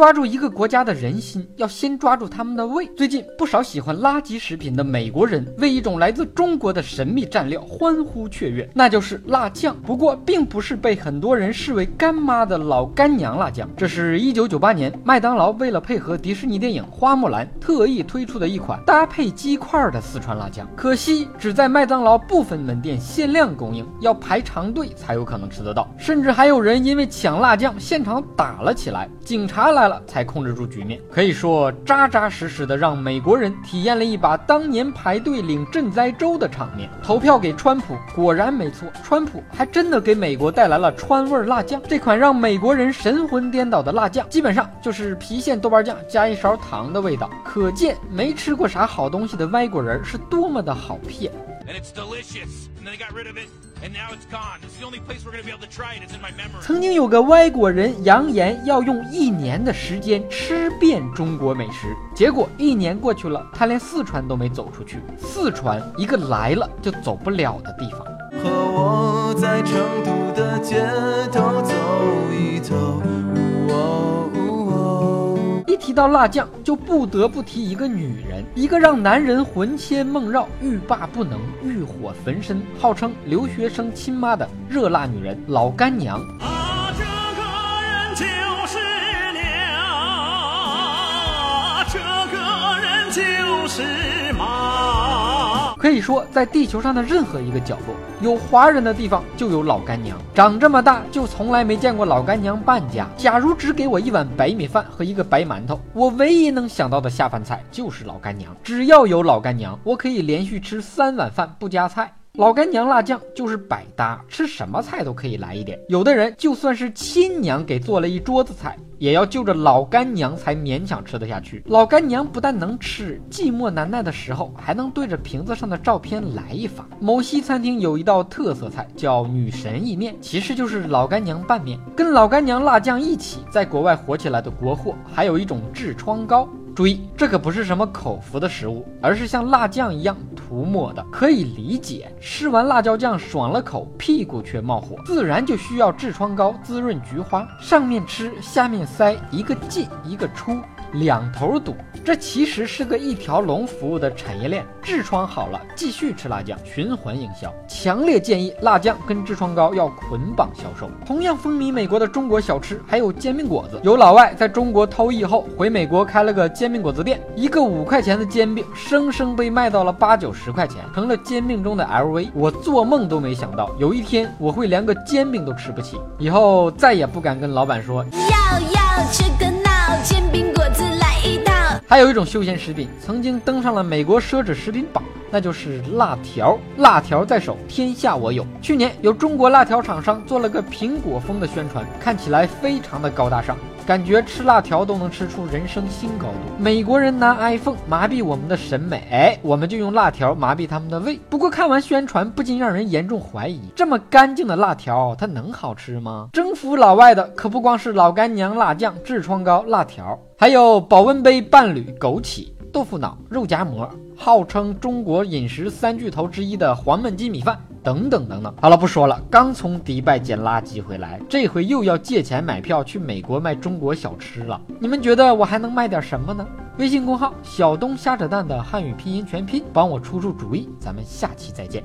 抓住一个国家的人心，要先抓住他们的胃。最近，不少喜欢垃圾食品的美国人为一种来自中国的神秘蘸料欢呼雀跃，那就是辣酱。不过，并不是被很多人视为干妈的老干娘辣酱，这是一九九八年麦当劳为了配合迪士尼电影《花木兰》特意推出的一款搭配鸡块的四川辣酱。可惜，只在麦当劳部分门店限量供应，要排长队才有可能吃得到。甚至还有人因为抢辣酱现场打了起来，警察来了。才控制住局面，可以说扎扎实实的让美国人体验了一把当年排队领赈灾粥的场面。投票给川普，果然没错，川普还真的给美国带来了川味辣酱。这款让美国人神魂颠倒的辣酱，基本上就是郫县豆瓣酱加一勺糖的味道。可见没吃过啥好东西的外国人是多么的好骗。曾经有个外国人扬言要用一年的时间吃遍中国美食，结果一年过去了，他连四川都没走出去。四川一个来了就走不了的地方。和我在成都的街头走一走。一提到辣酱，就不得不提一个女人，一个让男人魂牵梦绕、欲罢不能、欲火焚身，号称留学生亲妈的热辣女人——老干娘。啊，这个人就是娘，这个人就是妈。可以说，在地球上的任何一个角落，有华人的地方就有老干娘。长这么大就从来没见过老干娘半家。假如只给我一碗白米饭和一个白馒头，我唯一能想到的下饭菜就是老干娘。只要有老干娘，我可以连续吃三碗饭不加菜。老干娘辣酱就是百搭，吃什么菜都可以来一点。有的人就算是亲娘给做了一桌子菜，也要就着老干娘才勉强吃得下去。老干娘不但能吃，寂寞难耐的时候还能对着瓶子上的照片来一发。某西餐厅有一道特色菜叫女神意面，其实就是老干娘拌面。跟老干娘辣酱一起在国外火起来的国货，还有一种痔疮膏。注意，这可不是什么口服的食物，而是像辣酱一样涂抹的。可以理解，吃完辣椒酱爽了口，屁股却冒火，自然就需要痔疮膏滋润菊花。上面吃，下面塞，一个进一个出。两头堵，这其实是个一条龙服务的产业链。痔疮好了，继续吃辣酱，循环营销。强烈建议辣酱跟痔疮膏要捆绑销售。同样风靡美国的中国小吃还有煎饼果子。有老外在中国偷艺后回美国开了个煎饼果子店，一个五块钱的煎饼，生生被卖到了八九十块钱，成了煎饼中的 LV。我做梦都没想到，有一天我会连个煎饼都吃不起，以后再也不敢跟老板说要要吃个。还有一种休闲食品曾经登上了美国奢侈食品榜，那就是辣条。辣条在手，天下我有。去年有中国辣条厂商做了个苹果风的宣传，看起来非常的高大上，感觉吃辣条都能吃出人生新高度。美国人拿 iPhone 麻痹我们的审美，哎，我们就用辣条麻痹他们的胃。不过看完宣传，不禁让人严重怀疑：这么干净的辣条，它能好吃吗？征服老外的可不光是老干娘辣酱、痔疮膏、辣条。还有保温杯伴侣枸杞、豆腐脑、肉夹馍，号称中国饮食三巨头之一的黄焖鸡米饭等等等等。好了，不说了，刚从迪拜捡垃圾回来，这回又要借钱买票去美国卖中国小吃了。你们觉得我还能卖点什么呢？微信公号小东瞎扯淡的汉语拼音全拼，帮我出出主意。咱们下期再见。